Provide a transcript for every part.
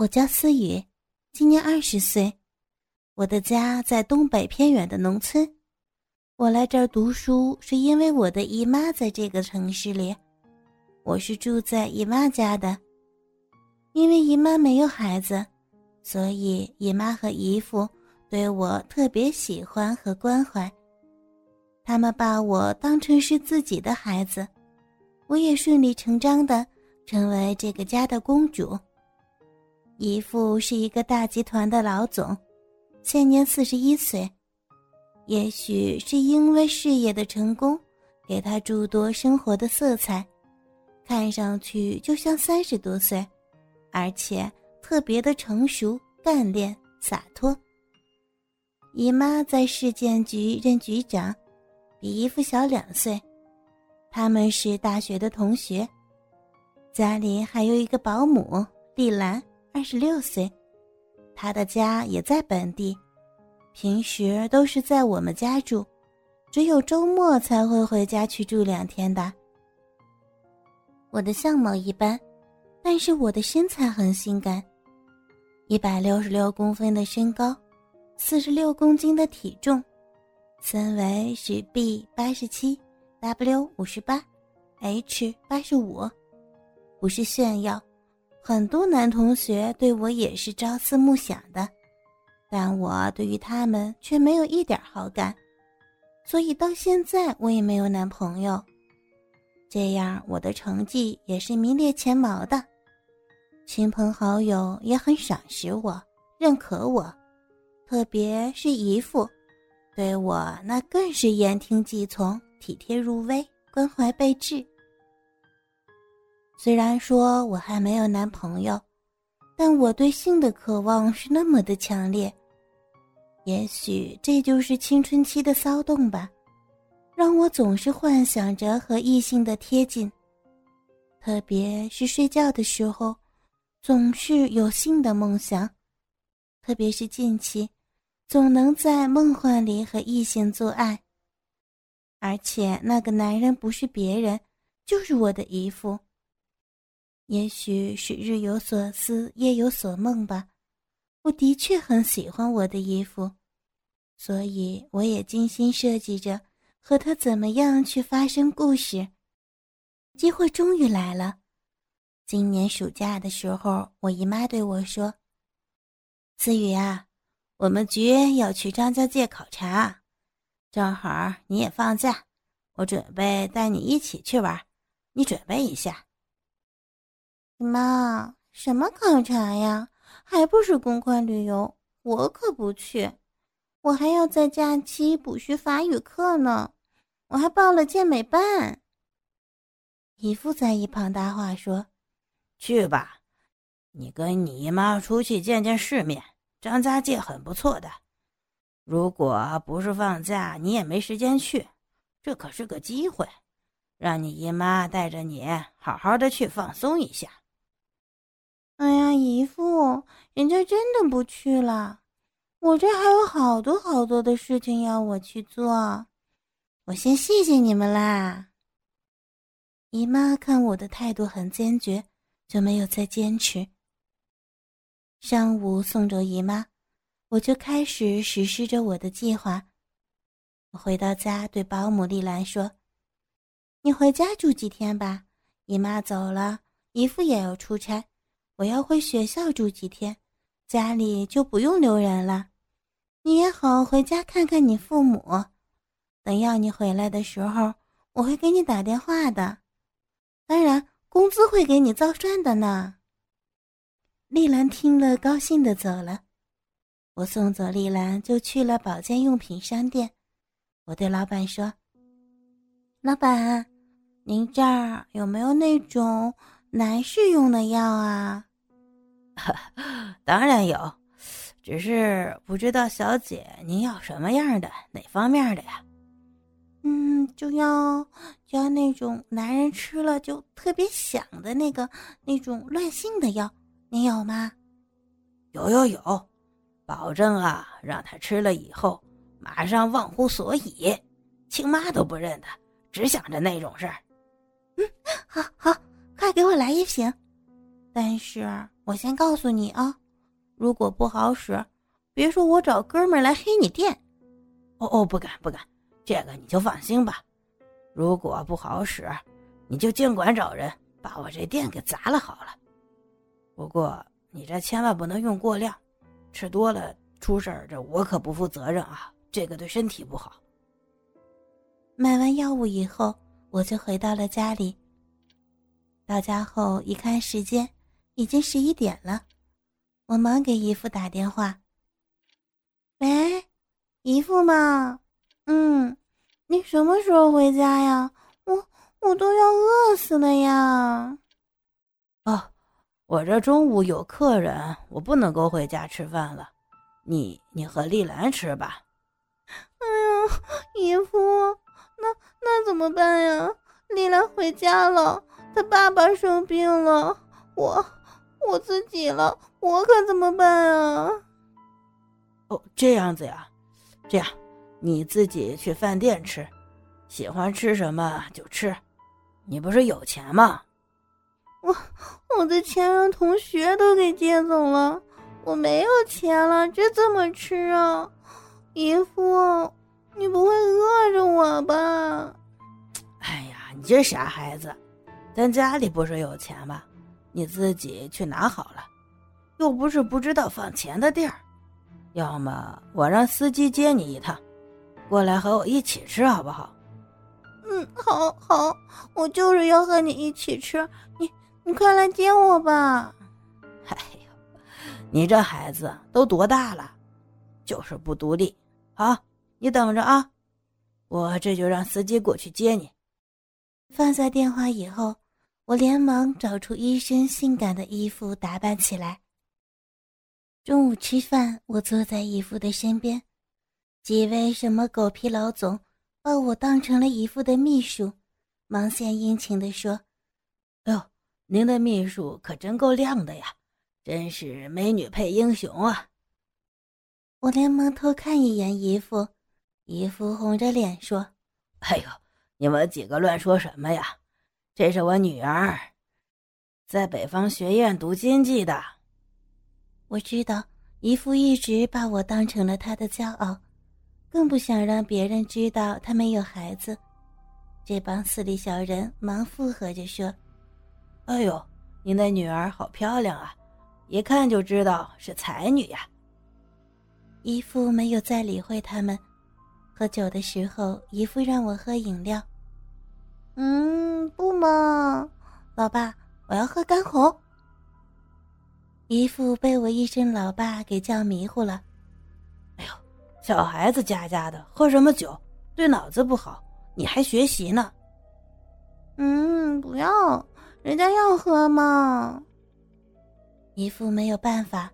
我叫思雨，今年二十岁，我的家在东北偏远的农村。我来这儿读书是因为我的姨妈在这个城市里，我是住在姨妈家的。因为姨妈没有孩子，所以姨妈和姨父对我特别喜欢和关怀，他们把我当成是自己的孩子，我也顺理成章的成为这个家的公主。姨父是一个大集团的老总，现年四十一岁。也许是因为事业的成功，给他诸多生活的色彩，看上去就像三十多岁，而且特别的成熟、干练、洒脱。姨妈在市建局任局长，比姨父小两岁，他们是大学的同学。家里还有一个保姆丽兰。二十六岁，他的家也在本地，平时都是在我们家住，只有周末才会回家去住两天的。我的相貌一般，但是我的身材很性感，一百六十六公分的身高，四十六公斤的体重，身围是 B 八十七，W 五十八，H 八十五，不是炫耀。很多男同学对我也是朝思暮想的，但我对于他们却没有一点好感，所以到现在我也没有男朋友。这样我的成绩也是名列前茅的，亲朋好友也很赏识我、认可我，特别是姨父，对我那更是言听计从、体贴入微、关怀备至。虽然说我还没有男朋友，但我对性的渴望是那么的强烈。也许这就是青春期的骚动吧，让我总是幻想着和异性的贴近，特别是睡觉的时候，总是有性的梦想。特别是近期，总能在梦幻里和异性做爱，而且那个男人不是别人，就是我的姨父。也许是日有所思，夜有所梦吧。我的确很喜欢我的衣服，所以我也精心设计着和他怎么样去发生故事。机会终于来了。今年暑假的时候，我姨妈对我说：“思雨啊，我们局要去张家界考察，正好你也放假，我准备带你一起去玩，你准备一下。”妈，什么考察呀？还不是公款旅游？我可不去，我还要在假期补学法语课呢。我还报了健美班。姨父在一旁搭话说：“去吧，你跟你姨妈出去见见世面。张家界很不错的，如果不是放假，你也没时间去。这可是个机会，让你姨妈带着你好好的去放松一下。”哎呀，姨父，人家真的不去了。我这还有好多好多的事情要我去做，我先谢谢你们啦。姨妈看我的态度很坚决，就没有再坚持。上午送走姨妈，我就开始实施着我的计划。我回到家，对保姆丽兰说：“你回家住几天吧，姨妈走了，姨父也要出差。”我要回学校住几天，家里就不用留人了。你也好回家看看你父母。等要你回来的时候，我会给你打电话的。当然，工资会给你照算的呢。丽兰听了，高兴的走了。我送走丽兰，就去了保健用品商店。我对老板说：“老板，您这儿有没有那种男士用的药啊？” 当然有，只是不知道小姐您要什么样的，哪方面的呀？嗯，就要就要那种男人吃了就特别想的那个那种乱性的药，你有吗？有有有，保证啊，让他吃了以后马上忘乎所以，亲妈都不认得，只想着那种事儿。嗯，好好，快给我来一瓶。但是。我先告诉你啊，如果不好使，别说我找哥们儿来黑你店。哦哦，不敢不敢，这个你就放心吧。如果不好使，你就尽管找人把我这店给砸了好了。不过你这千万不能用过量，吃多了出事儿，这我可不负责任啊，这个对身体不好。买完药物以后，我就回到了家里。到家后一看时间，已经十一点了，我忙给姨父打电话：“喂，姨父吗？嗯，你什么时候回家呀？我我都要饿死了呀！”哦，我这中午有客人，我不能够回家吃饭了。你你和丽兰吃吧。哎呀，姨父，那那怎么办呀？丽兰回家了。她爸爸生病了，我我自己了，我可怎么办啊？哦，这样子呀，这样，你自己去饭店吃，喜欢吃什么就吃。你不是有钱吗？我我的钱让同学都给借走了，我没有钱了，这怎么吃啊？姨父，你不会饿着我吧？哎呀，你这傻孩子！咱家里不是有钱吗？你自己去拿好了，又不是不知道放钱的地儿。要么我让司机接你一趟，过来和我一起吃，好不好？嗯，好，好，我就是要和你一起吃。你，你快来接我吧。哎呦，你这孩子都多大了，就是不独立。好，你等着啊，我这就让司机过去接你。放下电话以后。我连忙找出一身性感的衣服打扮起来。中午吃饭，我坐在姨父的身边，几位什么狗屁老总把我当成了姨父的秘书，忙献殷勤地说：“哎呦，您的秘书可真够亮的呀，真是美女配英雄啊！”我连忙偷看一眼姨父，姨父红着脸说：“哎呦，你们几个乱说什么呀？”这是我女儿，在北方学院读经济的。我知道姨父一直把我当成了他的骄傲，更不想让别人知道他没有孩子。这帮势利小人忙附和着说：“哎呦，您的女儿好漂亮啊，一看就知道是才女呀。”姨父没有再理会他们。喝酒的时候，姨父让我喝饮料。嗯，不嘛，老爸，我要喝干红。姨父被我一声“老爸”给叫迷糊了。哎呦，小孩子家家的，喝什么酒对脑子不好？你还学习呢？嗯，不要，人家要喝嘛。姨父没有办法，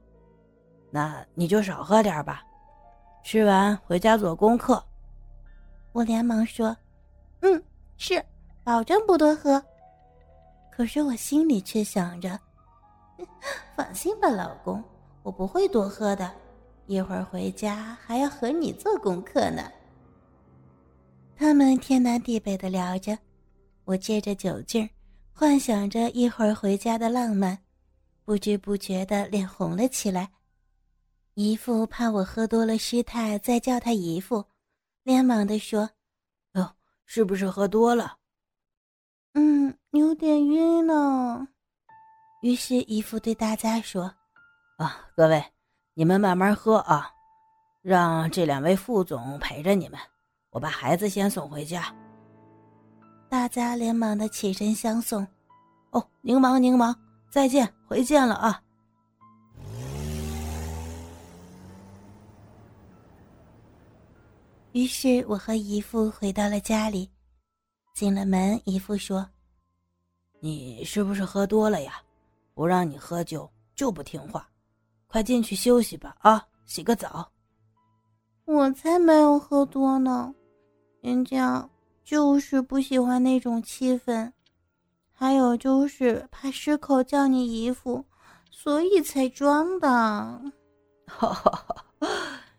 那你就少喝点吧。吃完回家做功课。我连忙说：“嗯，是。”保证不多喝，可是我心里却想着：放心吧，老公，我不会多喝的。一会儿回家还要和你做功课呢。他们天南地北的聊着，我借着酒劲儿，幻想着一会儿回家的浪漫，不知不觉的脸红了起来。姨父怕我喝多了失态，再叫他姨父，连忙的说：“哟，是不是喝多了？”嗯，有点晕呢。于是姨父对大家说：“啊，各位，你们慢慢喝啊，让这两位副总陪着你们，我把孩子先送回家。”大家连忙的起身相送。哦，您忙您忙，再见，回见了啊。于是我和姨父回到了家里。进了门，姨父说：“你是不是喝多了呀？不让你喝酒就不听话，快进去休息吧！啊，洗个澡。”我才没有喝多呢，人家就是不喜欢那种气氛，还有就是怕失口叫你姨父，所以才装的。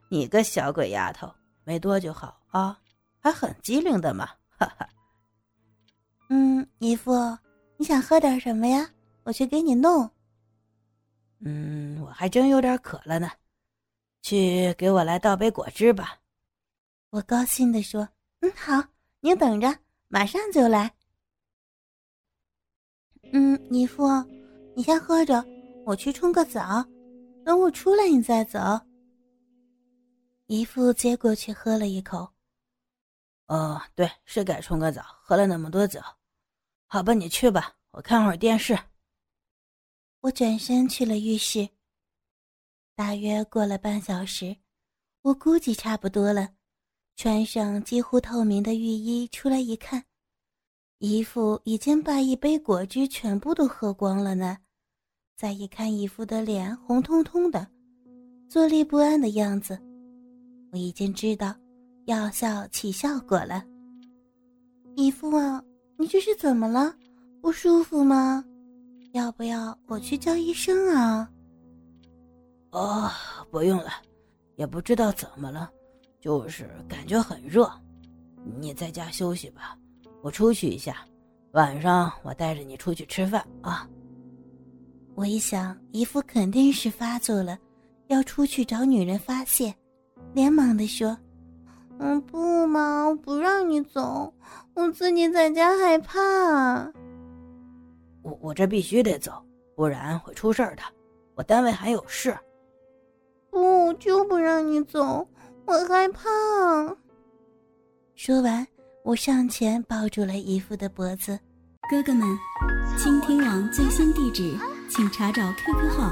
你个小鬼丫头，没多就好啊，还很机灵的嘛，哈哈。嗯，姨父，你想喝点什么呀？我去给你弄。嗯，我还真有点渴了呢，去给我来倒杯果汁吧。我高兴地说：“嗯，好，您等着，马上就来。”嗯，姨父，你先喝着，我去冲个澡，等我出来你再走。姨父接过去喝了一口。哦，对，是该冲个澡，喝了那么多酒。好吧，你去吧，我看会儿电视。我转身去了浴室。大约过了半小时，我估计差不多了，穿上几乎透明的浴衣出来一看。姨父已经把一杯果汁全部都喝光了呢。再一看姨父的脸红彤彤的，坐立不安的样子，我已经知道药效起效果了。姨父啊，你这是怎么了？不舒服吗？要不要我去叫医生啊？哦，不用了，也不知道怎么了，就是感觉很热。你在家休息吧。我出去一下，晚上我带着你出去吃饭啊。我一想，姨父肯定是发作了，要出去找女人发泄，连忙的说：“嗯，不嘛，我不让你走，我自己在家害怕。我我这必须得走，不然会出事儿的。我单位还有事。不，就不让你走，我害怕。”说完。我上前抱住了姨父的脖子，哥哥们，倾听网最新地址，请查找 QQ 号